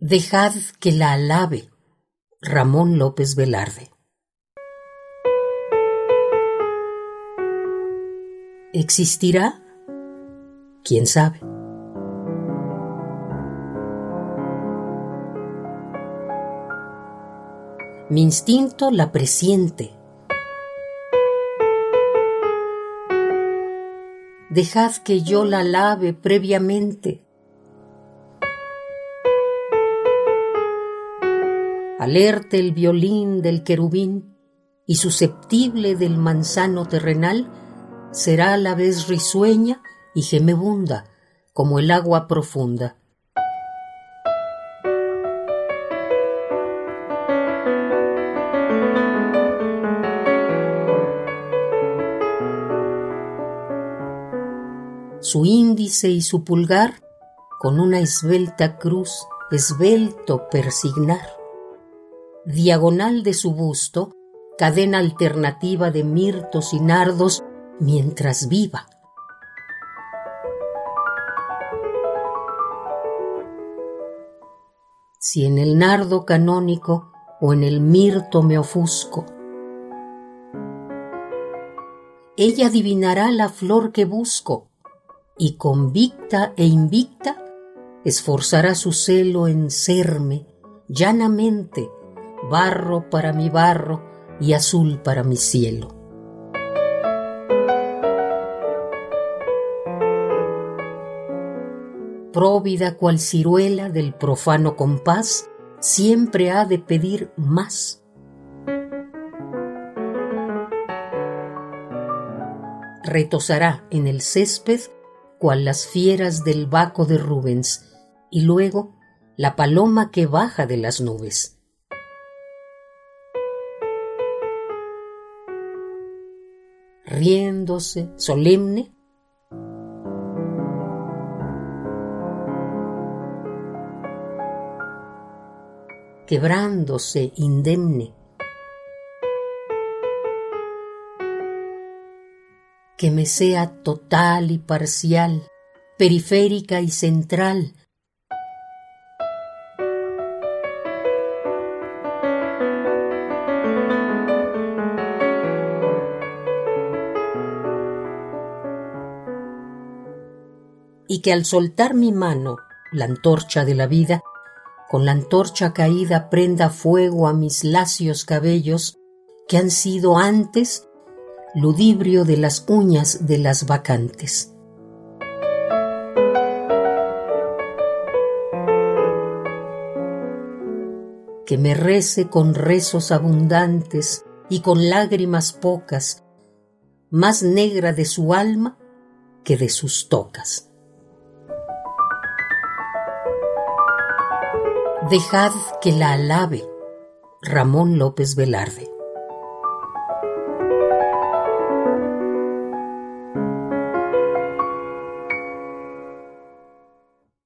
Dejad que la alabe. Ramón López Velarde. ¿Existirá? ¿Quién sabe? Mi instinto la presiente. Dejad que yo la lave previamente. Alerte el violín del querubín y susceptible del manzano terrenal, será a la vez risueña y gemebunda como el agua profunda. su índice y su pulgar con una esbelta cruz, esbelto persignar. Diagonal de su busto, cadena alternativa de mirtos y nardos mientras viva. Si en el nardo canónico o en el mirto me ofusco, ella adivinará la flor que busco y convicta e invicta esforzará su celo en serme llanamente barro para mi barro y azul para mi cielo. Próvida cual ciruela del profano compás, siempre ha de pedir más. Retosará en el césped cual las fieras del Baco de Rubens, y luego la paloma que baja de las nubes. Riéndose, solemne, quebrándose indemne, que me sea total y parcial, periférica y central. Y que al soltar mi mano, la antorcha de la vida, con la antorcha caída prenda fuego a mis lacios cabellos que han sido antes ludibrio de las uñas de las vacantes. Que me rece con rezos abundantes y con lágrimas pocas, más negra de su alma que de sus tocas. Dejad que la alabe. Ramón López Velarde.